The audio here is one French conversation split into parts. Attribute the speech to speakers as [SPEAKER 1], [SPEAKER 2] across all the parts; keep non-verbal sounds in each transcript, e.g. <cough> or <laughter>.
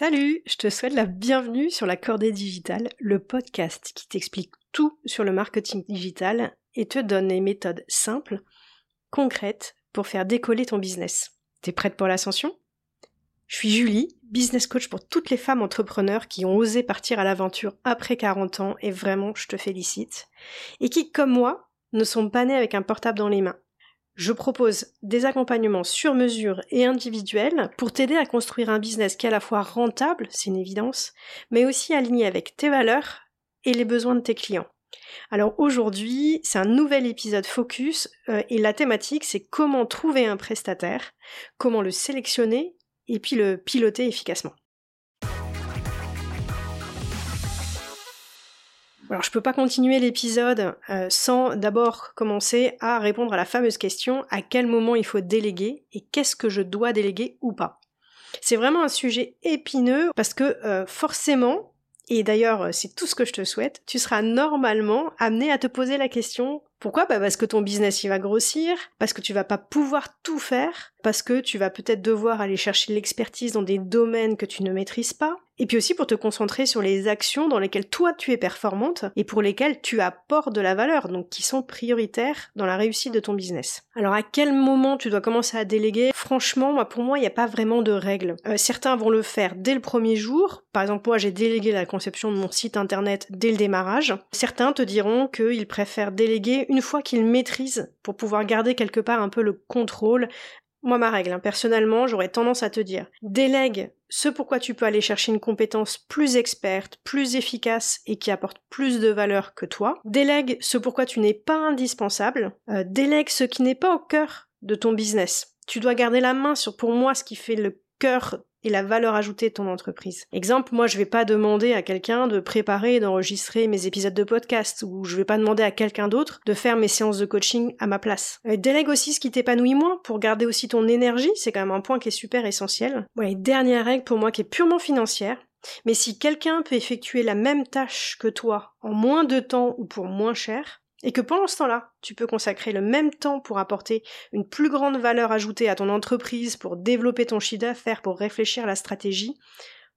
[SPEAKER 1] Salut, je te souhaite la bienvenue sur la Cordée Digitale, le podcast qui t'explique tout sur le marketing digital et te donne des méthodes simples, concrètes pour faire décoller ton business. T'es prête pour l'ascension? Je suis Julie, business coach pour toutes les femmes entrepreneurs qui ont osé partir à l'aventure après 40 ans et vraiment je te félicite. Et qui, comme moi, ne sont pas nées avec un portable dans les mains. Je propose des accompagnements sur mesure et individuels pour t'aider à construire un business qui est à la fois rentable, c'est une évidence, mais aussi aligné avec tes valeurs et les besoins de tes clients. Alors aujourd'hui, c'est un nouvel épisode focus euh, et la thématique c'est comment trouver un prestataire, comment le sélectionner et puis le piloter efficacement. Alors je peux pas continuer l'épisode euh, sans d'abord commencer à répondre à la fameuse question à quel moment il faut déléguer et qu'est-ce que je dois déléguer ou pas. C'est vraiment un sujet épineux parce que euh, forcément, et d'ailleurs euh, c'est tout ce que je te souhaite, tu seras normalement amené à te poser la question pourquoi? Bah Parce que ton business il va grossir, parce que tu vas pas pouvoir tout faire, parce que tu vas peut-être devoir aller chercher l'expertise dans des domaines que tu ne maîtrises pas, et puis aussi pour te concentrer sur les actions dans lesquelles toi tu es performante et pour lesquelles tu apportes de la valeur, donc qui sont prioritaires dans la réussite de ton business. Alors à quel moment tu dois commencer à déléguer? Franchement, moi pour moi il n'y a pas vraiment de règles. Euh, certains vont le faire dès le premier jour. Par exemple moi j'ai délégué la conception de mon site internet dès le démarrage. Certains te diront qu'ils préfèrent déléguer une fois qu'ils maîtrisent pour pouvoir garder quelque part un peu le contrôle moi, ma règle, hein, personnellement, j'aurais tendance à te dire, délègue ce pourquoi tu peux aller chercher une compétence plus experte, plus efficace et qui apporte plus de valeur que toi. Délègue ce pourquoi tu n'es pas indispensable. Euh, délègue ce qui n'est pas au cœur de ton business. Tu dois garder la main sur, pour moi, ce qui fait le cœur et la valeur ajoutée de ton entreprise. Exemple, moi je vais pas demander à quelqu'un de préparer et d'enregistrer mes épisodes de podcast ou je vais pas demander à quelqu'un d'autre de faire mes séances de coaching à ma place. Euh, délègue aussi ce qui t'épanouit moins pour garder aussi ton énergie, c'est quand même un point qui est super essentiel. Dernière règle pour moi qui est purement financière, mais si quelqu'un peut effectuer la même tâche que toi en moins de temps ou pour moins cher, et que pendant ce temps-là, tu peux consacrer le même temps pour apporter une plus grande valeur ajoutée à ton entreprise, pour développer ton chiffre d'affaires, pour réfléchir à la stratégie,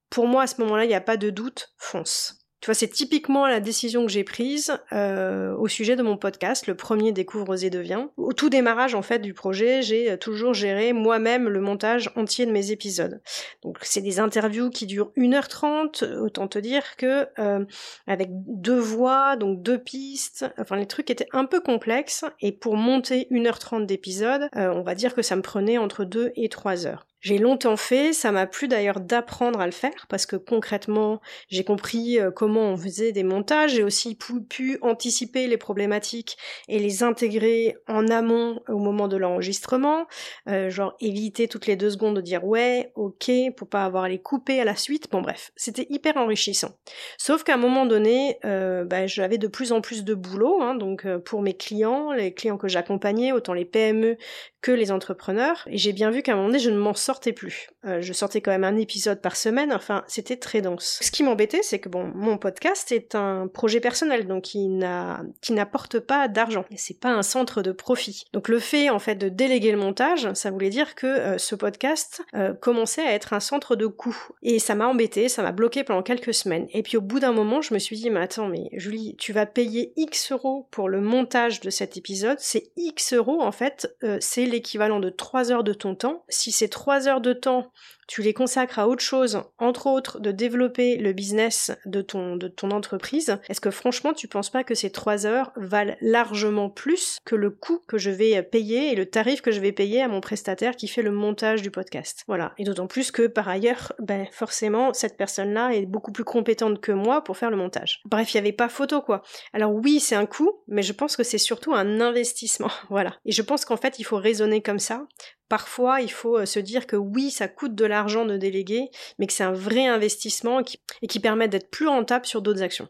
[SPEAKER 1] pour moi à ce moment-là, il n'y a pas de doute, fonce. Tu vois, c'est typiquement la décision que j'ai prise euh, au sujet de mon podcast, le premier Découvre Osez Devient. Au tout démarrage en fait du projet, j'ai euh, toujours géré moi-même le montage entier de mes épisodes. Donc c'est des interviews qui durent 1h30, autant te dire que euh, avec deux voix, donc deux pistes, enfin les trucs étaient un peu complexes et pour monter 1h30 d'épisode, on va dire que ça me prenait entre 2 et 3 heures. J'ai longtemps fait, ça m'a plu d'ailleurs d'apprendre à le faire parce que concrètement j'ai compris euh, comment on faisait des montages, j'ai aussi pu, anticiper les problématiques et les intégrer en amont au moment de l'enregistrement, euh, genre éviter toutes les deux secondes de dire ouais, ok, pour pas avoir à les couper à la suite, bon bref, c'était hyper enrichissant. Sauf qu'à un moment donné, euh, bah, j'avais de plus en plus de boulot, hein, donc pour mes clients, les clients que j'accompagnais, autant les PME que les entrepreneurs, et j'ai bien vu qu'à un moment donné je ne m'en sortais plus. Euh, je sortais quand même un épisode par semaine, enfin c'était très dense. Ce qui m'embêtait, c'est que bon, mon podcast est un projet personnel, donc qui n'a, qui n'apporte pas d'argent. C'est pas un centre de profit. Donc le fait en fait de déléguer le montage, ça voulait dire que euh, ce podcast euh, commençait à être un centre de coût. Et ça m'a embêté, ça m'a bloqué pendant quelques semaines. Et puis au bout d'un moment, je me suis dit, mais attends, mais Julie, tu vas payer X euros pour le montage de cet épisode. C'est X euros en fait, c'est l'équivalent de 3 heures de ton temps. Si c'est 3 heures de temps tu les consacres à autre chose, entre autres de développer le business de ton, de ton entreprise, est-ce que franchement tu penses pas que ces trois heures valent largement plus que le coût que je vais payer et le tarif que je vais payer à mon prestataire qui fait le montage du podcast? Voilà. Et d'autant plus que par ailleurs, ben forcément, cette personne-là est beaucoup plus compétente que moi pour faire le montage. Bref, il n'y avait pas photo quoi. Alors oui, c'est un coût, mais je pense que c'est surtout un investissement. <laughs> voilà. Et je pense qu'en fait, il faut raisonner comme ça Parfois, il faut euh, se dire que oui, ça coûte de l'argent de déléguer, mais que c'est un vrai investissement et qui, permet d'être plus rentable sur d'autres actions.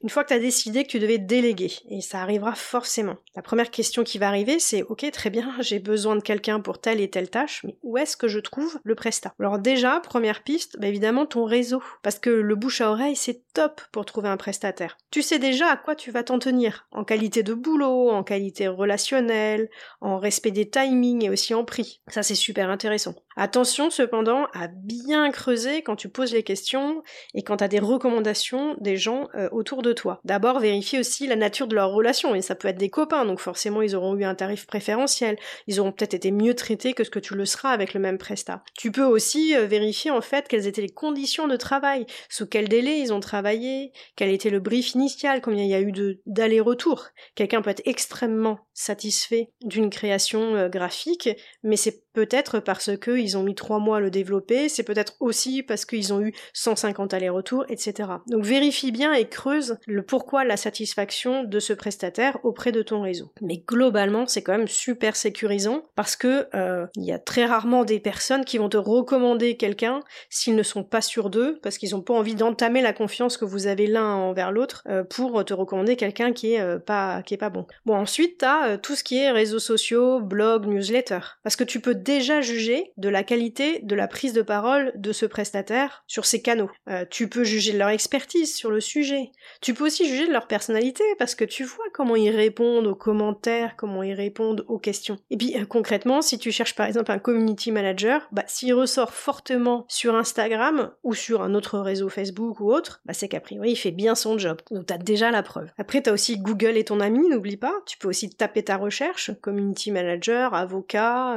[SPEAKER 1] Une fois que tu as décidé que tu devais déléguer, et ça arrivera forcément, la première question qui va arriver, c'est ok, très bien, <laughs> j'ai besoin de quelqu'un pour telle et telle tâche, mais où est-ce que je trouve le prestat Alors déjà, première piste, bah évidemment ton réseau, parce que le bouche à oreille, c'est top pour trouver un prestataire. Tu sais déjà à quoi tu vas t'en tenir, en qualité de boulot, en qualité relationnelle, en respect des timings et aussi en prix. Ça c'est super intéressant. Attention cependant à bien creuser quand tu poses les questions et quand tu des recommandations des gens euh, autour de toi. D'abord, vérifie aussi la nature de leur relation, et ça peut être des copains, donc forcément ils auront eu un tarif préférentiel, ils auront peut-être été mieux traités que ce que tu le seras avec le même prestat. Tu peux aussi euh, vérifier en fait quelles étaient les conditions de travail, sous quel délai ils ont travaillé, quel était le brief initial, combien il y a eu d'aller-retour. Quelqu'un peut être extrêmement satisfait d'une création euh, graphique, mais c'est peut-être parce qu'ils ont mis trois mois à le développer, c'est peut-être aussi parce qu'ils ont eu 150 allers-retours, etc. Donc vérifie bien et creuse le pourquoi la satisfaction de ce prestataire auprès de ton réseau. Mais globalement, c'est quand même super sécurisant parce que euh, il y a très rarement des personnes qui vont te recommander quelqu'un s'ils ne sont pas sûrs d'eux, parce qu'ils n'ont pas envie d'entamer la confiance que vous avez l'un envers l'autre euh, pour te recommander quelqu'un qui est euh, pas qui est pas bon. Bon ensuite t'as tout ce qui est réseaux sociaux, blog, newsletter, parce que tu peux déjà juger de la qualité de la prise de parole de ce prestataire sur ces canaux. Euh, tu peux juger de leur expertise sur le sujet. Tu peux aussi juger de leur personnalité parce que tu vois comment ils répondent aux commentaires, comment ils répondent aux questions. Et puis euh, concrètement, si tu cherches par exemple un community manager, bah, s'il ressort fortement sur Instagram ou sur un autre réseau Facebook ou autre, bah, c'est qu'a priori il fait bien son job. Donc t'as déjà la preuve. Après t'as aussi Google et ton ami, n'oublie pas. Tu peux aussi taper ta recherche, community manager, avocat,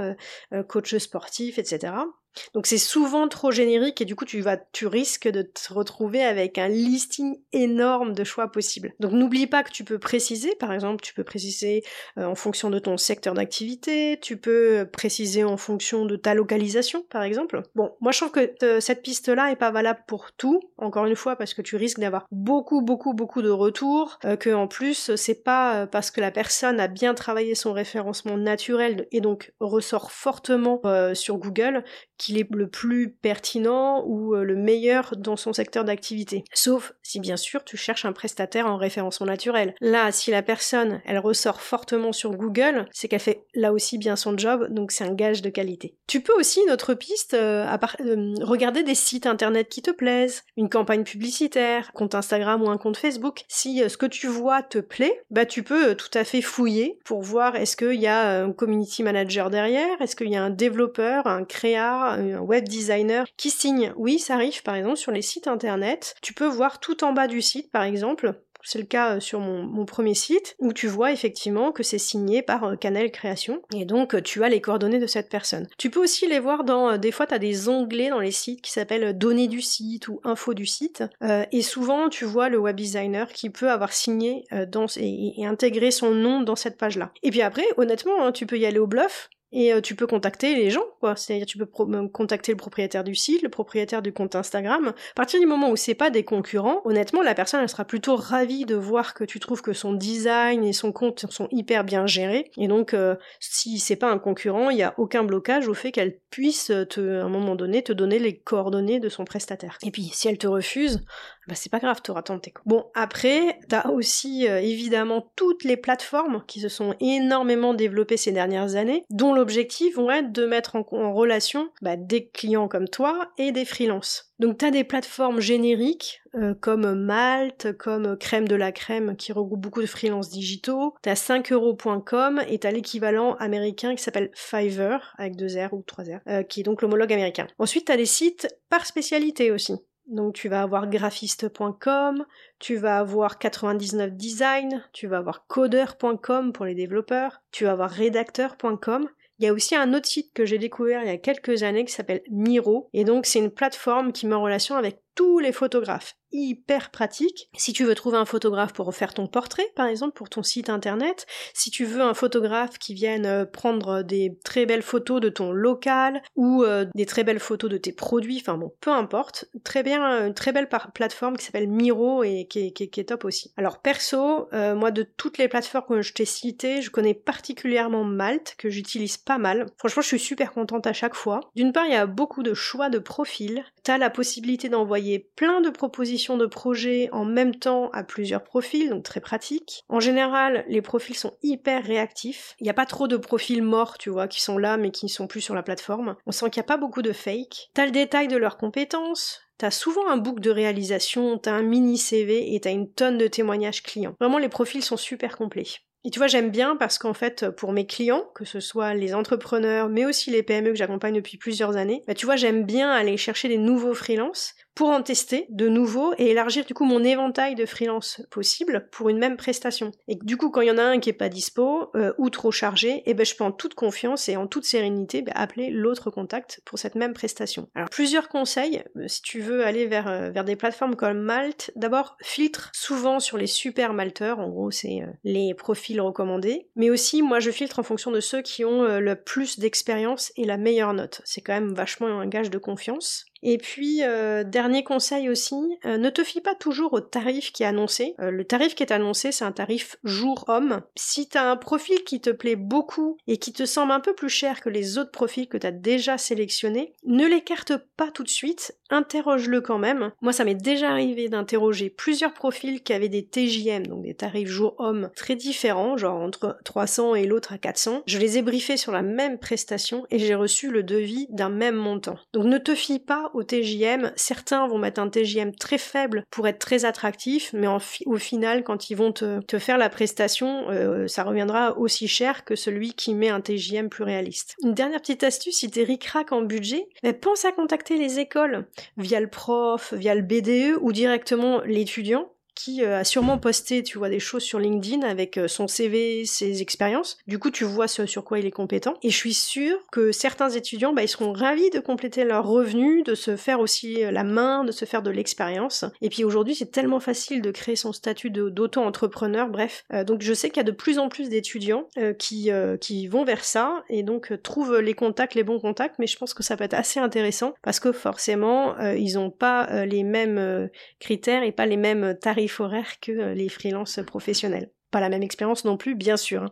[SPEAKER 1] euh, coach sportif, etc. Donc c'est souvent trop générique et du coup tu vas, tu risques de te retrouver avec un listing énorme de choix possibles. Donc n'oublie pas que tu peux préciser, par exemple, tu peux préciser euh, en fonction de ton secteur d'activité, tu peux préciser en fonction de ta localisation, par exemple. Bon, moi je trouve que euh, cette piste-là est pas valable pour tout, encore une fois, parce que tu risques d'avoir beaucoup, beaucoup, beaucoup de retours, euh, que en plus c'est pas parce que la personne a bien travaillé son référencement naturel et donc ressort fortement sur Google qu'il est le plus pertinent ou euh, le meilleur dans son secteur d'activité. Sauf si bien sûr tu cherches un prestataire en référencement naturel. Là, si la personne, elle ressort fortement sur Google, c'est qu'elle fait là aussi bien son job, donc c'est un gage de qualité. Tu peux aussi, notre piste, euh, euh, regarder des sites internet qui te plaisent, une campagne publicitaire, compte Instagram ou un compte Facebook. Si ce que tu vois te plaît, bah tu peux tout à fait fouiller pour voir est-ce qu'il y a un community manager derrière, est-ce qu'il y a un développeur, un créa, un web designer qui signe. Oui, ça arrive par exemple sur les sites internet. Tu peux voir tout en bas du site par exemple c'est le cas euh, sur mon, premier site, où tu vois effectivement que c'est signé par euh, Canal Création, et donc euh, tu as les coordonnées de cette personne. Tu peux aussi les voir dans, des fois tu as des onglets dans les sites qui s'appellent données du site ou info du site, et souvent tu vois le web designer qui peut avoir signé et, et, intégrer son nom dans cette page-là. Et puis après, honnêtement, hein, tu peux y aller au bluff, et euh, tu peux contacter les gens, quoi. C'est-à-dire tu peux contacter le propriétaire du site, le propriétaire du compte Instagram. À partir du moment où c'est pas des concurrents, honnêtement, la personne elle sera plutôt ravie de voir que tu trouves que son design et son compte sont hyper bien gérés. Et donc, euh, si c'est pas un concurrent, il y a aucun blocage au fait qu'elle puisse à un moment donné, te donner les coordonnées de son prestataire. Et puis, si elle te refuse, bah c'est pas grave, t'auras tenté. Bon, après, t'as aussi évidemment toutes les plateformes qui se sont énormément développées ces dernières années, dont l'objectif vont être de mettre en, relation bah, des clients comme toi et des freelances. Donc tu as des plateformes génériques euh, comme Malte, comme Crème de la Crème qui regroupe beaucoup de freelances digitaux. Tu as 5euros.com et tu as l'équivalent américain qui s'appelle Fiverr avec deux R ou trois R, euh, qui est donc l'homologue américain. Ensuite tu as des sites par spécialité aussi. Donc tu vas avoir graphiste.com, tu vas avoir 99 design, tu vas avoir codeur.com pour les développeurs, tu vas avoir rédacteur.com il y a aussi un autre site que j'ai découvert il y a quelques années qui s'appelle Miro, et donc c'est une plateforme qui met en relation avec tous les photographes hyper pratique. Si tu veux trouver un photographe pour faire ton portrait, par exemple, pour ton site internet, si tu veux un photographe qui vienne euh, prendre des très belles photos de ton local ou euh, des très belles photos de tes produits, enfin bon, peu importe, très bien, une très belle plateforme qui s'appelle Miro et qui est, top aussi. Alors perso, euh, moi de toutes les plateformes que je t'ai citées, je connais particulièrement Malte, que j'utilise pas mal. Franchement, je suis super contente à chaque fois. D'une part, il y a beaucoup de choix de profils. T'as la possibilité d'envoyer plein de propositions de projets en même temps à plusieurs profils, donc très pratique. En général, les profils sont hyper réactifs. Il n'y a pas trop de profils morts, tu vois, qui sont là mais qui ne sont plus sur la plateforme. On sent qu'il n'y a pas beaucoup de fake. T'as le détail de leurs compétences, T'as souvent un book de réalisation, t'as un mini CV et t'as une tonne de témoignages clients. Vraiment, les profils sont super complets. Et tu vois, j'aime bien parce qu'en fait, pour mes clients, que ce soit les entrepreneurs, mais aussi les PME que j'accompagne depuis plusieurs années, bah, tu vois, j'aime bien aller chercher des nouveaux freelances pour en tester de nouveau et élargir du coup mon éventail de freelance possible pour une même prestation. Et du coup, quand il y en a un qui est pas dispo euh, ou trop chargé, eh ben je peux en toute confiance et en toute sérénité bah, appeler l'autre contact pour cette même prestation. Alors plusieurs conseils euh, si tu veux aller vers euh, vers des plateformes comme Malte. D'abord, filtre souvent sur les super malteurs. En gros, c'est les profils recommandés. Mais aussi, moi, je filtre en fonction de ceux qui ont le plus d'expérience et la meilleure note. C'est quand même vachement un gage de confiance. Et puis, euh, dernier conseil aussi, euh, ne te fie pas toujours au tarif qui est annoncé. Euh, le tarif qui est annoncé, c'est un tarif jour-homme. Si tu as un profil qui te plaît beaucoup et qui te semble un peu plus cher que les autres profils que tu as déjà sélectionnés, ne l'écarte pas tout de suite, interroge-le quand même. Moi, ça m'est déjà arrivé d'interroger plusieurs profils qui avaient des TJM, donc des tarifs jour-homme très différents, genre entre 300 et l'autre à 400. Je les ai briefés sur la même prestation et j'ai reçu le devis d'un même montant. Donc ne te fie pas au TJM. Certains vont mettre un TJM très faible pour être très attractif, mais au final, quand ils vont te, faire la prestation, euh, ça reviendra aussi cher que celui qui met un TJM plus réaliste. Une dernière petite astuce, si t'es ric-rac en budget, pense à contacter les écoles via le prof, via le BDE ou directement l'étudiant qui euh, a sûrement posté, tu vois, des choses sur LinkedIn avec euh, son CV, ses expériences. Du coup, tu vois sur quoi il est compétent. Et je suis sûre que certains étudiants, bah, ils seront ravis de compléter leurs revenus, de se faire aussi euh, la main, de se faire de l'expérience. Et puis aujourd'hui, c'est tellement facile de créer son statut d'auto-entrepreneur, bref. donc je sais qu'il y a de plus en plus d'étudiants qui, qui vont vers ça et donc trouvent les contacts, les bons contacts, mais je pense que ça peut être assez intéressant parce que forcément, ils n'ont pas les mêmes critères et pas les mêmes tarifs horaires que euh, les freelances professionnels. Pas la même expérience non plus, bien sûr. Hein.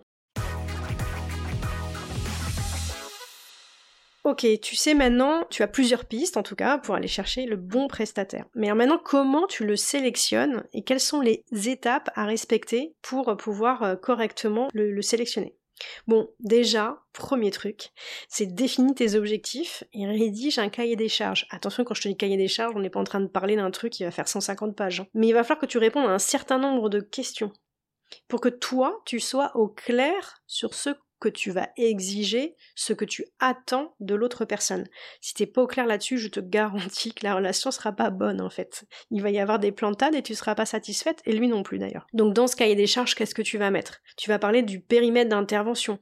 [SPEAKER 1] Ok, tu sais maintenant, tu as plusieurs pistes en tout cas pour aller chercher le bon prestataire. Mais maintenant, comment tu le sélectionnes et quelles sont les étapes à respecter pour pouvoir euh, correctement le sélectionner? Bon, déjà, premier truc, c'est définir tes objectifs et rédige un cahier des charges. Attention, quand je te dis cahier des charges, on n'est pas en train de parler d'un truc qui va faire 150 pages. Hein. Mais il va falloir que tu répondes à un certain nombre de questions pour que toi, tu sois au clair sur ce que tu vas exiger, ce que tu attends de l'autre personne. Si t'es pas au clair là-dessus, je te garantis que la relation sera pas bonne en fait. Il va y avoir des plantades et tu seras pas satisfaite, et lui non plus d'ailleurs. Donc dans ce cahier des charges, qu'est-ce que tu vas mettre? Tu vas parler du périmètre d'intervention,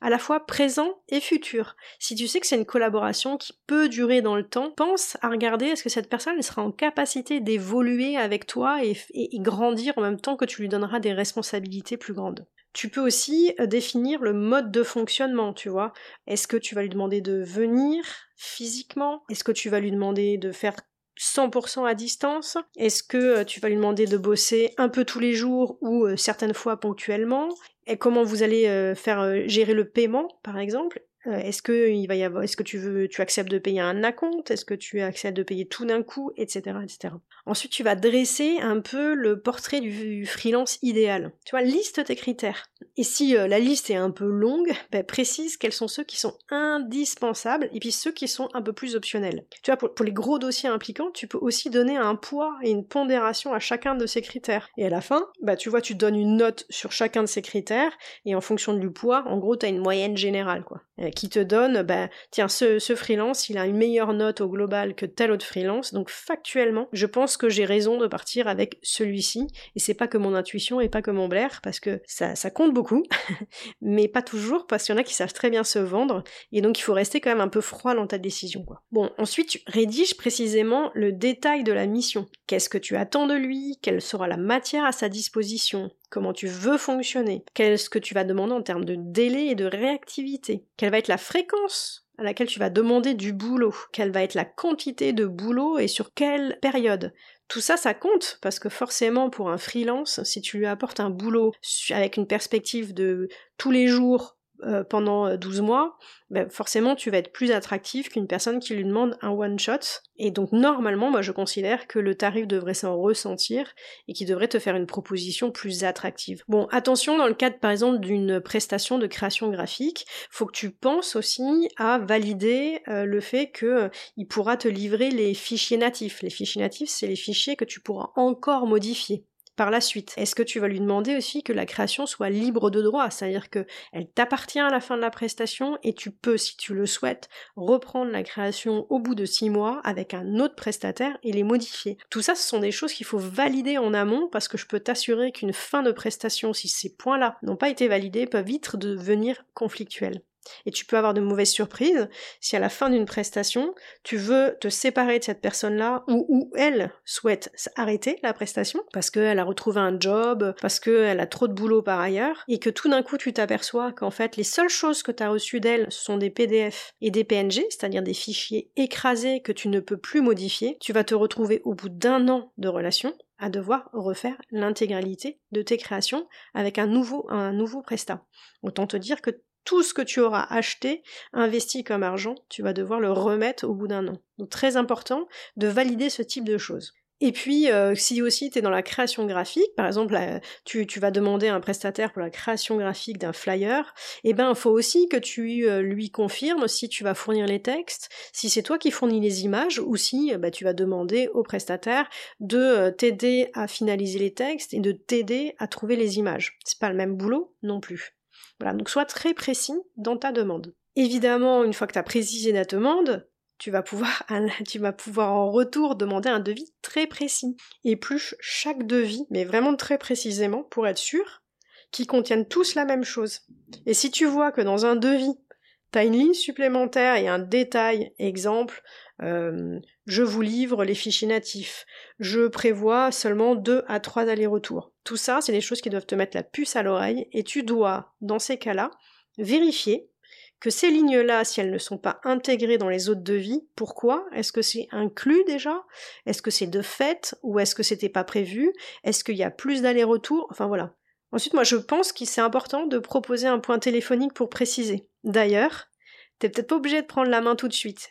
[SPEAKER 1] à la fois présent et futur. Si tu sais que c'est une collaboration qui peut durer dans le temps, pense à regarder est-ce que cette personne sera en capacité d'évoluer avec toi et, grandir en même temps que tu lui donneras des responsabilités plus grandes. Tu peux aussi euh, définir le mode de fonctionnement, tu vois. Est-ce que tu vas lui demander de venir physiquement? Est-ce que tu vas lui demander de faire 100% à distance? Est-ce que euh, tu vas lui demander de bosser un peu tous les jours ou euh, certaines fois ponctuellement? Et comment vous allez faire gérer le paiement, par exemple? Euh, est-ce que il va y avoir, est-ce que tu veux, tu acceptes de payer un acompte, est-ce que tu acceptes de payer tout d'un coup, etc., etc. Ensuite, tu vas dresser un peu le portrait du freelance idéal. Tu vois, liste tes critères. Et si euh, la liste est un peu longue, ben, précise quels sont ceux qui sont indispensables et puis ceux qui sont un peu plus optionnels. Tu vois, pour, les gros dossiers impliquants, tu peux aussi donner un poids et une pondération à chacun de ces critères. Et à la fin, bah tu vois, tu donnes une note sur chacun de ces critères et en fonction du poids, en gros, tu as une moyenne générale, quoi. Qui te donne, bah, tiens, ce, ce freelance, il a une meilleure note au global que tel autre freelance, donc factuellement, je pense que j'ai raison de partir avec celui-ci, et c'est pas que mon intuition et pas que mon blaire, parce que ça, ça compte beaucoup, <laughs> mais pas toujours, parce qu'il y en a qui savent très bien se vendre, et donc il faut rester quand même un peu froid dans ta décision, quoi. Bon, ensuite, tu rédiges précisément le détail de la mission. Qu'est-ce que tu attends de lui? Quelle sera la matière à sa disposition? Comment tu veux fonctionner, qu'est-ce que tu vas demander en termes de délai et de réactivité, quelle va être la fréquence à laquelle tu vas demander du boulot, quelle va être la quantité de boulot et sur quelle période? Tout ça, ça compte, parce que forcément, pour un freelance, si tu lui apportes un boulot avec une perspective de tous les jours euh, pendant 12 mois, ben forcément tu vas être plus attractif qu'une personne qui lui demande un one shot. Et donc normalement, moi je considère que le tarif devrait s'en ressentir et qu'il devrait te faire une proposition plus attractive. Bon, attention dans le cadre par exemple d'une prestation de création graphique, faut que tu penses aussi à valider euh, le fait que euh, il pourra te livrer les fichiers natifs. Les fichiers natifs, c'est les fichiers que tu pourras encore modifier la suite. Est-ce que tu vas lui demander aussi que la création soit libre de droit, c'est-à-dire que elle t'appartient à la fin de la prestation et tu peux, si tu le souhaites, reprendre la création au bout de six mois avec un autre prestataire et les modifier. Tout ça, ce sont des choses qu'il faut valider en amont parce que je peux t'assurer qu'une fin de prestation, si ces points-là n'ont pas été validés, peuvent vite devenir conflictuels. Et tu peux avoir de mauvaises surprises si à la fin d'une prestation, tu veux te séparer de cette personne-là ou, ou elle souhaite arrêter la prestation parce qu'elle a retrouvé un job, parce qu'elle a trop de boulot par ailleurs, et que tout d'un coup tu t'aperçois qu'en fait les seules choses que tu as reçues d'elle sont des PDF et des PNG, c'est-à-dire des fichiers écrasés que tu ne peux plus modifier, tu vas te retrouver au bout d'un an de relation à devoir refaire l'intégralité de tes créations avec un nouveau, un nouveau prestat. Autant te dire que tout ce que tu auras acheté, investi comme argent, tu vas devoir le remettre au bout d'un an. Donc très important de valider ce type de choses. Et puis, euh, si aussi tu es dans la création graphique, par exemple, tu, vas demander à un prestataire pour la création graphique d'un flyer, eh ben, il faut aussi que tu euh, lui confirmes si tu vas fournir les textes, si c'est toi qui fournis les images, ou si bah, tu vas demander au prestataire de euh, t'aider à finaliser les textes et de t'aider à trouver les images. C'est pas le même boulot non plus. Voilà, donc sois très précis dans ta demande. Évidemment, une fois que tu as précisé ta demande, tu vas pouvoir, <laughs> tu vas pouvoir en retour demander un devis très précis. Plus chaque devis, mais vraiment très précisément, pour être sûr, qu'ils contiennent tous la même chose. Et si tu vois que dans un devis, tu as une ligne supplémentaire et un détail, exemple, euh, je vous livre les fichiers natifs, je prévois seulement deux à trois allers-retours. Tout ça, c'est des choses qui doivent te mettre la puce à l'oreille et tu dois, dans ces cas-là, vérifier que ces lignes-là, si elles ne sont pas intégrées dans les autres devis, pourquoi? Est-ce que c'est inclus déjà? Est-ce que c'est de fait? Ou est-ce que c'était pas prévu? Est-ce qu'il y a plus d'allers-retours? Enfin voilà. Ensuite, moi je pense qu'il c'est important de proposer un point téléphonique pour préciser. D'ailleurs, t'es peut-être pas obligé de prendre la main tout de suite.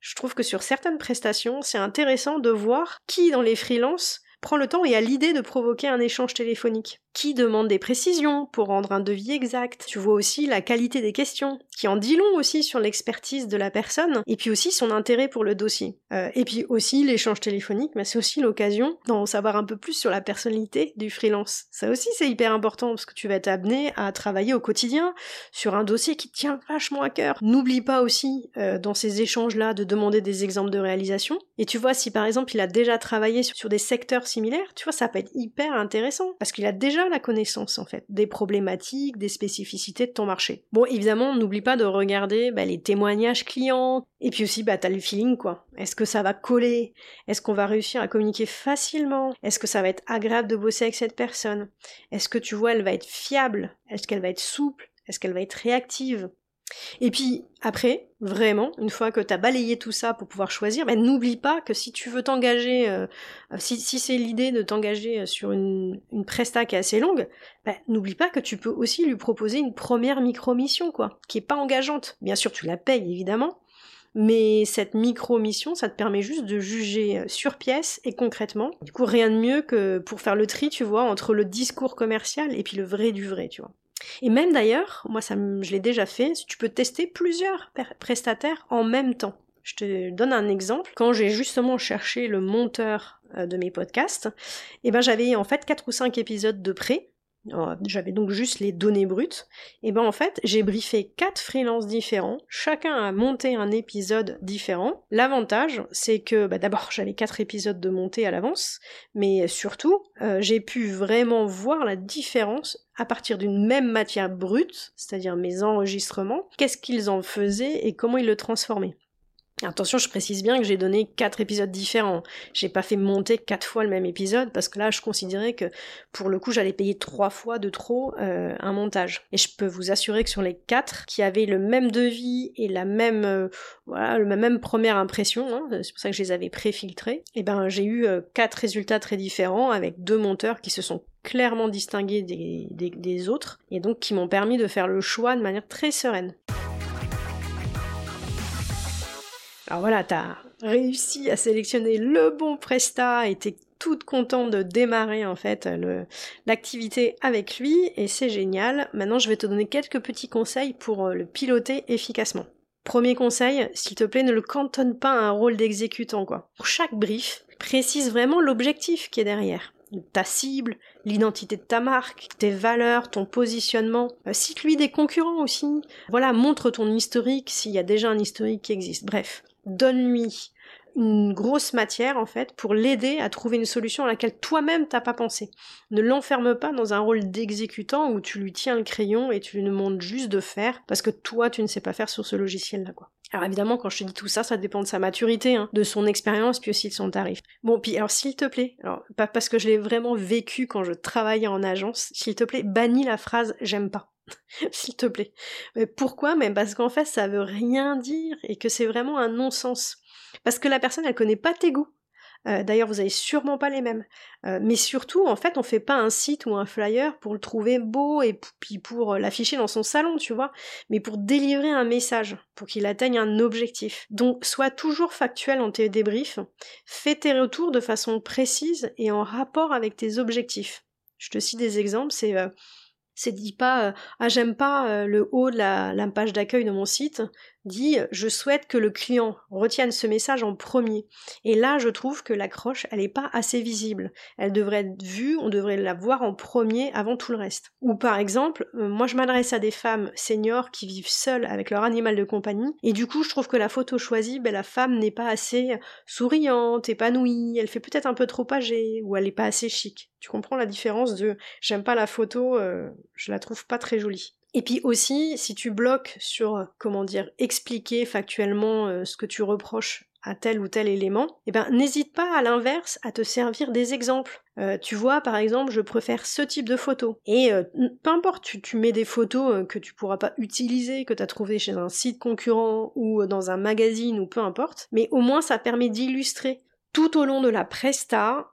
[SPEAKER 1] Je trouve que sur certaines prestations, c'est intéressant de voir qui dans les freelances prend le temps et a l'idée de provoquer un échange téléphonique qui demande des précisions pour rendre un devis exact. Tu vois aussi la qualité des questions, qui en dit long aussi sur l'expertise de la personne, et puis aussi son intérêt pour le dossier. Euh, et puis aussi l'échange téléphonique, mais c'est aussi l'occasion d'en savoir un peu plus sur la personnalité du freelance. Ça aussi c'est hyper important parce que tu vas amené à travailler au quotidien sur un dossier qui tient vachement à cœur. N'oublie pas aussi euh, dans ces échanges-là de demander des exemples de réalisation. Et tu vois si par exemple il a déjà travaillé sur des secteurs similaires, tu vois ça peut être hyper intéressant parce qu'il a déjà la connaissance en fait des problématiques, des spécificités de ton marché. Bon, évidemment, n'oublie pas de regarder bah, les témoignages clients. Et puis aussi bah t'as le feeling quoi. Est-ce que ça va coller? Est-ce qu'on va réussir à communiquer facilement? Est-ce que ça va être agréable de bosser avec cette personne? Est-ce que tu vois elle va être fiable? Est-ce qu'elle va être souple? Est-ce qu'elle va être réactive? Et puis après, vraiment, une fois que tu as balayé tout ça pour pouvoir choisir, ben, n'oublie pas que si tu veux t'engager, euh, si, c'est l'idée de t'engager sur une, une presta qui est assez longue, ben, n'oublie pas que tu peux aussi lui proposer une première micro-mission, quoi, qui est pas engageante. Bien sûr, tu la payes, évidemment, mais cette micro-mission, ça te permet juste de juger sur pièce et concrètement. Du coup, rien de mieux que pour faire le tri, tu vois, entre le discours commercial et puis le vrai du vrai, tu vois. Et même d'ailleurs, moi ça je l'ai déjà fait, tu peux tester plusieurs prestataires en même temps. Je te donne un exemple. Quand j'ai justement cherché le monteur euh, de mes podcasts, eh ben j'avais en fait 4 ou 5 épisodes de euh, j'avais donc juste les données brutes, et ben en fait j'ai briefé quatre freelances différents, chacun a monté un épisode différent. L'avantage c'est que bah, d'abord <laughs> j'avais quatre épisodes de montée à l'avance, mais surtout euh, j'ai pu vraiment voir la différence à partir d'une même matière brute, c'est-à-dire mes enregistrements, qu'est-ce qu'ils en faisaient et comment ils le transformaient. Attention, je précise bien que j'ai donné quatre épisodes différents. J'ai pas fait monter quatre fois le même épisode parce que là, je considérais que pour le coup, j'allais payer trois fois de trop euh, un montage. Et je peux vous assurer que sur les quatre qui avaient le même devis et la même euh, la même première impression, hein, c'est pour ça que je les avais préfiltrés. Et eh ben, j'ai eu euh, quatre résultats très différents avec deux monteurs qui se sont clairement distinguées des, des autres, et donc qui m'ont permis de faire le choix de manière très sereine. Alors voilà, t'as réussi à sélectionner le bon Presta et t'es toute contente de démarrer en fait l'activité avec lui et c'est génial. Maintenant je vais te donner quelques petits conseils pour euh, le piloter efficacement. Premier conseil, s'il te plaît, ne le cantonne pas à un rôle d'exécutant quoi. Pour chaque brief, précise vraiment l'objectif qui est derrière ta cible, l'identité de ta marque, tes valeurs, ton positionnement. Euh, cite-lui des concurrents aussi. Voilà, montre ton historique s'il y a déjà un historique qui existe. Bref, donne-lui une grosse matière en fait pour l'aider à trouver une solution à laquelle toi-même t'as pas pensé. Ne l'enferme pas dans un rôle d'exécutant où tu lui tiens le crayon et tu lui demandes juste de faire parce que toi tu ne sais pas faire sur ce logiciel là quoi. Alors évidemment, quand je te dis tout ça, ça dépend de sa maturité, hein, de son expérience, puis aussi de son tarif. Bon, puis alors s'il te plaît, alors pas parce que je l'ai vraiment vécu quand je travaillais en agence, s'il te plaît, bannis la phrase j'aime pas. <laughs> s'il te plaît. Mais pourquoi? Mais parce qu'en fait, ça veut rien dire et que c'est vraiment un non-sens. Parce que la personne, elle connaît pas tes goûts. Euh, d'ailleurs, vous avez sûrement pas les mêmes. Euh, mais surtout, en fait, on fait pas un site ou un flyer pour le trouver beau et puis pour euh, l'afficher dans son salon, tu vois, mais pour délivrer un message, pour qu'il atteigne un objectif. Donc, sois toujours factuel en tes débriefs, fais tes retours de façon précise et en rapport avec tes objectifs. Je te cite des exemples, c'est c'est dit pas ah j'aime pas le haut de la, la page d'accueil de mon site, dit je souhaite que le client retienne ce message en premier. Et là, je trouve que l'accroche, elle n'est pas assez visible. Elle devrait être vue, on devrait la voir en premier avant tout le reste. Ou par exemple, euh, moi je m'adresse à des femmes seniors qui vivent seules avec leur animal de compagnie, et du coup je trouve que la photo choisie, ben, la femme n'est pas assez souriante, épanouie, elle fait peut-être un peu trop âgée, ou elle n'est pas assez chic. Tu comprends la différence de j'aime pas la photo, euh, je la trouve pas très jolie. Et puis aussi, si tu bloques sur, euh, comment dire, expliquer factuellement euh, ce que tu reproches à tel ou tel élément, eh ben n'hésite pas à l'inverse à te servir des exemples. Euh, tu vois, par exemple, je préfère ce type de photo. Et peu importe, tu, mets des photos que tu pourras pas utiliser, que tu as trouvé chez un site concurrent ou dans un magazine ou peu importe, mais au moins ça permet d'illustrer tout au long de la presta,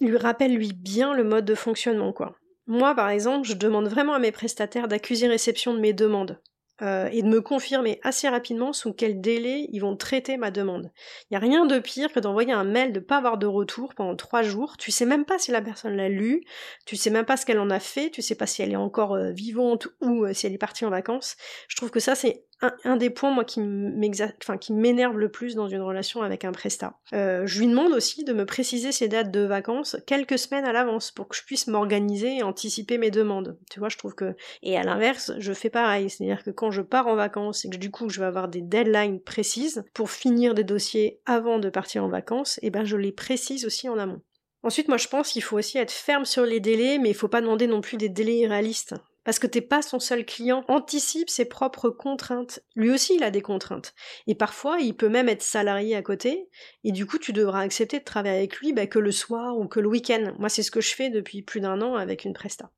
[SPEAKER 1] lui rappelle lui bien le mode de fonctionnement quoi. Moi, par exemple, je demande vraiment à mes prestataires d'accuser réception de mes demandes. Euh, et de me confirmer assez rapidement sous quel délai ils vont traiter ma demande. Il n'y a rien de pire que d'envoyer un mail de pas avoir de retour pendant trois jours. Tu sais même pas si la personne l'a lu, tu sais même pas ce qu'elle en a fait, tu sais pas si elle est encore euh, vivante ou euh, si elle est partie en vacances. Je trouve que ça c'est un, des points moi qui m'énerve le plus dans une relation avec un prestat. Euh, je lui demande aussi de me préciser ses dates de vacances quelques semaines à l'avance pour que je puisse m'organiser et anticiper mes demandes. Tu vois, je trouve que et à l'inverse, je fais pareil, c'est-à-dire que quand je pars en vacances et que du coup je vais avoir des deadlines précises pour finir des dossiers avant de partir en vacances, et eh ben je les précise aussi en amont. Ensuite, moi je pense qu'il faut aussi être ferme sur les délais, mais il faut pas demander non plus des délais irréalistes parce que t'es pas son seul client, anticipe ses propres contraintes. Lui aussi, il a des contraintes. Et parfois, il peut même être salarié à côté, et du coup, tu devras accepter de travailler avec lui bah, que le soir ou que le week-end. Moi, c'est ce que je fais depuis plus d'un an avec une presta.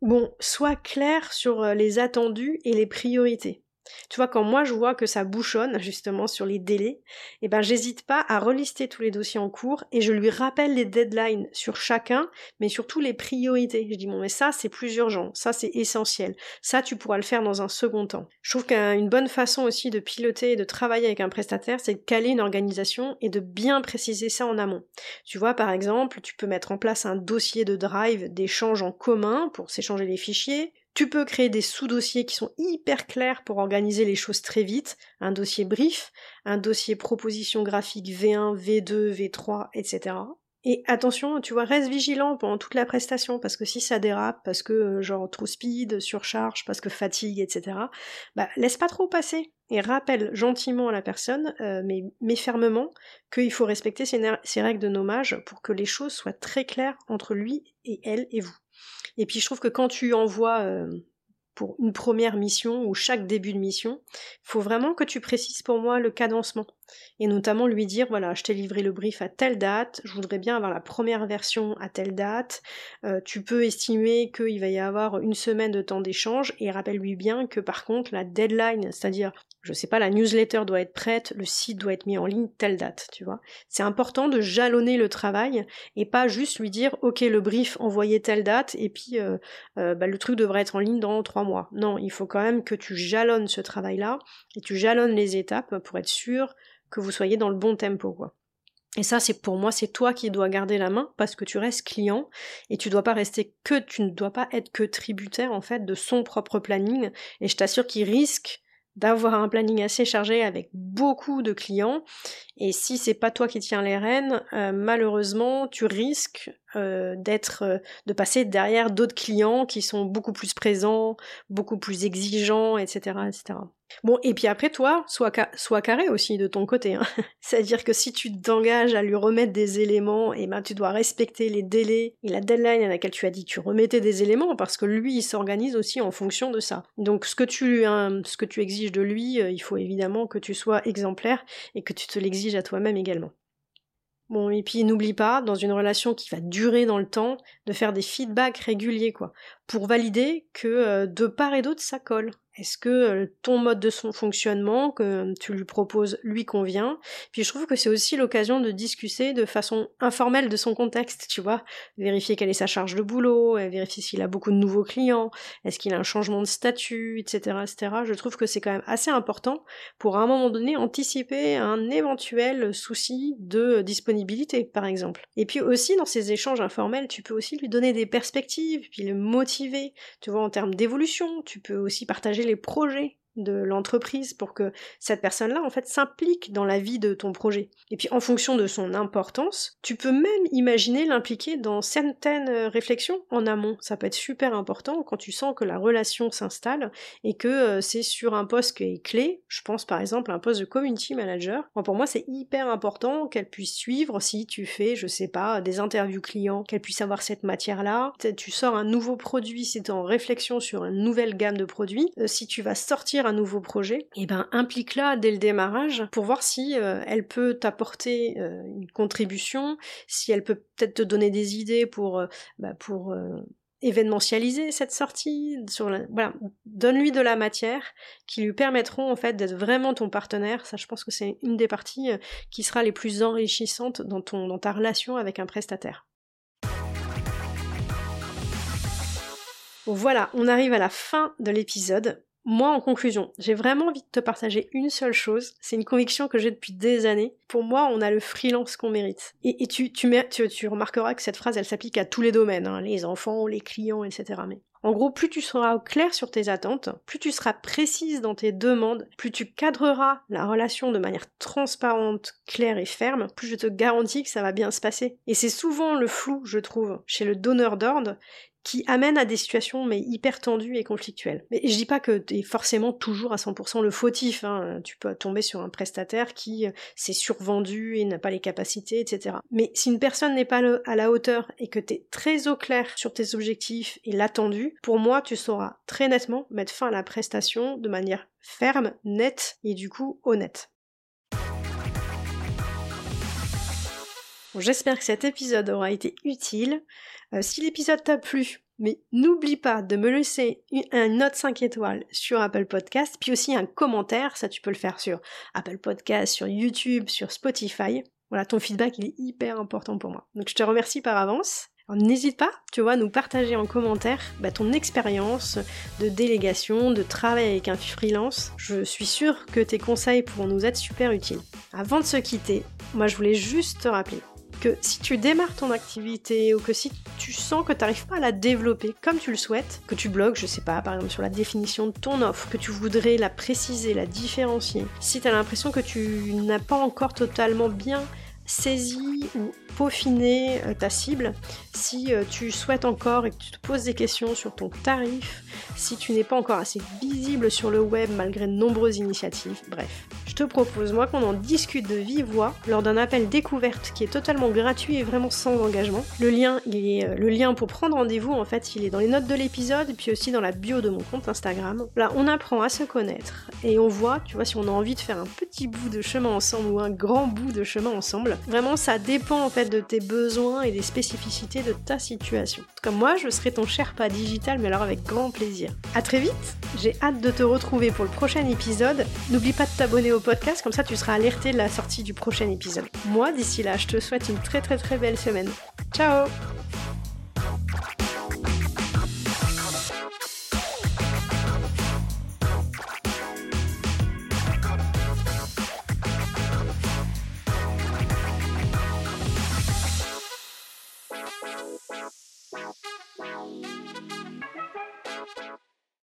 [SPEAKER 1] Bon, sois clair sur euh, les attendus et les priorités. Tu vois, quand moi je vois que ça bouchonne justement sur les délais, eh ben j'hésite pas à relister tous les dossiers en cours et je lui rappelle les deadlines sur chacun, mais surtout les priorités. Je dis bon mais ça c'est plus urgent, ça c'est essentiel, ça tu pourras le faire dans un second temps. Je trouve qu'une bonne façon aussi de piloter et de travailler avec un prestataire, c'est de caler une organisation et de bien préciser ça en amont. Tu vois par exemple, tu peux mettre en place un dossier de drive d'échange en commun pour s'échanger les fichiers, tu peux créer des sous-dossiers qui sont hyper clairs pour organiser les choses très vite, un dossier brief, un dossier proposition graphique V1, V2, V3, etc. Et attention, tu vois, reste vigilant pendant toute la prestation, parce que si ça dérape, parce que euh, genre trop speed, surcharge, parce que fatigue, etc., bah laisse pas trop passer. Et rappelle gentiment à la personne, euh, mais, mais fermement, qu'il faut respecter ces règles de nommage pour que les choses soient très claires entre lui et elle et vous. Et puis je trouve que quand tu envoies euh, pour une première mission ou chaque début de mission, il faut vraiment que tu précises pour moi le cadencement. Et notamment lui dire, voilà, je t'ai livré le brief à telle date, je voudrais bien avoir la première version à telle date, euh, tu peux estimer qu'il va y avoir une semaine de temps d'échange, et rappelle-lui bien que par contre la deadline, c'est-à-dire je sais pas, la newsletter doit être prête, le site doit être mis en ligne telle date, tu vois. C'est important de jalonner le travail et pas juste lui dire ok le brief envoyé telle date et puis euh, euh, bah, le truc devrait être en ligne dans trois mois. Non, il faut quand même que tu jalonnes ce travail-là et tu jalonnes les étapes pour être sûr que vous soyez dans le bon tempo, quoi. Et ça, c'est pour moi, c'est toi qui dois garder la main parce que tu restes client et tu dois pas rester que, tu ne dois pas être que tributaire en fait de son propre planning. Et je t'assure qu'il risque d'avoir un planning assez chargé avec beaucoup de clients. Et si c'est pas toi qui tiens les rênes, euh, malheureusement, tu risques euh, d'être, euh, de passer derrière d'autres clients qui sont beaucoup plus présents, beaucoup plus exigeants, etc., etc. Bon, et puis après, toi, sois, carré aussi de ton côté. Hein. <laughs> C'est-à-dire que si tu t'engages à lui remettre des éléments, et eh ben tu dois respecter les délais et la deadline à laquelle tu as dit que tu remettais des éléments, parce que lui, il s'organise aussi en fonction de ça. Donc ce que tu, hein, ce que tu exiges de lui, il faut évidemment que tu sois exemplaire et que tu te l'exiges à toi-même également. Bon, et puis n'oublie pas, dans une relation qui va durer dans le temps, de faire des feedbacks réguliers, quoi, pour valider que euh, de part et d'autre ça colle. Est-ce que euh, ton mode de son fonctionnement que tu lui proposes lui convient? Puis je trouve que c'est aussi l'occasion de discuter de façon informelle de son contexte, tu vois, vérifier quelle est sa charge de boulot, vérifier s'il a beaucoup de nouveaux clients, est-ce qu'il a un changement de statut, etc., etc. Je trouve que c'est quand même assez important pour à un moment donné anticiper un éventuel souci de disponibilité, par exemple. Et puis aussi dans ces échanges informels, tu peux aussi lui donner des perspectives, puis le motiver, tu vois, en termes d'évolution. Tu peux aussi partager les projets de l'entreprise pour que cette personne-là en fait s'implique dans la vie de ton projet. Et puis en fonction de son importance, tu peux même imaginer l'impliquer dans certaines réflexions en amont. Ça peut être super important quand tu sens que la relation s'installe et que euh, c'est sur un poste qui est clé. Je pense par exemple à un poste de community manager. pour moi, c'est hyper important qu'elle puisse suivre si tu fais, je sais pas, des interviews clients, qu'elle puisse avoir cette matière-là. Tu sors un nouveau produit, es en réflexion sur une nouvelle gamme de produits. Euh, si tu vas sortir un nouveau projet, et eh ben implique-la dès le démarrage pour voir si euh, elle peut t'apporter euh, une contribution, si elle peut peut-être te donner des idées pour, euh, bah, pour événementialiser cette sortie, sur voilà, donne-lui de la matière qui lui permettront en fait d'être vraiment ton partenaire. Ça, je pense que c'est une des parties qui sera les plus enrichissantes dans ton dans ta relation avec un prestataire. voilà, on arrive à la fin de l'épisode. Moi, en conclusion, j'ai vraiment envie de te partager une seule chose. C'est une conviction que j'ai depuis des années. Pour moi, on a le freelance qu'on mérite. Et, tu, remarqueras que cette phrase, elle s'applique à tous les domaines, hein, les enfants, les clients, etc. Mais en gros, plus tu seras clair sur tes attentes, plus tu seras précise dans tes demandes, plus tu cadreras la relation de manière transparente, claire et ferme, plus je te garantis que ça va bien se passer. Et c'est souvent le flou, je trouve, chez le donneur d'ordre qui amène à des situations mais hyper tendues et conflictuelles. Mais je dis pas que tu es forcément toujours à 100% le fautif, hein. tu peux tomber sur un prestataire qui euh, s'est survendu et n'a pas les capacités, etc. Mais si une personne n'est pas à la hauteur et que tu es très au clair sur tes objectifs et l'attendu, pour moi tu sauras très nettement mettre fin à la prestation de manière ferme, nette et du coup honnête. J'espère que cet épisode aura été utile. Euh, si l'épisode t'a plu, mais n'oublie pas de me laisser une note 5 étoiles sur Apple Podcast, puis aussi un commentaire, ça tu peux le faire sur Apple Podcast, sur YouTube, sur Spotify. Voilà, ton feedback il est hyper important pour moi. Donc je te remercie par avance. N'hésite pas, tu vois, à nous partager en commentaire bah, ton expérience de délégation, de travail avec un freelance. Je suis sûre que tes conseils pourront nous être super utiles. Avant de se quitter, moi je voulais juste te rappeler que si tu démarres ton activité ou que si tu sens que tu n'arrives pas à la développer comme tu le souhaites, que tu bloques, je sais pas, par exemple sur la définition de ton offre, que tu voudrais la préciser, la différencier, si tu as l'impression que tu n'as pas encore totalement bien saisi ou peaufiner euh, ta cible, si euh, tu souhaites encore et que tu te poses des questions sur ton tarif, si tu n'es pas encore assez visible sur le web malgré de nombreuses initiatives, bref. Je te propose moi qu'on en discute de vive voix lors d'un appel découverte qui est totalement gratuit et vraiment sans engagement. Le lien, il est, euh, le lien pour prendre rendez-vous en fait, il est dans les notes de l'épisode et puis aussi dans la bio de mon compte Instagram. Là, on apprend à se connaître et on voit, tu vois, si on a envie de faire un petit bout de chemin ensemble ou un grand bout de chemin ensemble. Vraiment, ça dépend en fait de tes besoins et des spécificités de ta situation. Comme moi, je serai ton Sherpa digital, mais alors avec grand plaisir. À très vite, j'ai hâte de te retrouver pour le prochain épisode. N'oublie pas de t'abonner au podcast, comme ça tu seras alerté de la sortie du prochain épisode. Moi, d'ici là, je te souhaite une très très très belle semaine. Ciao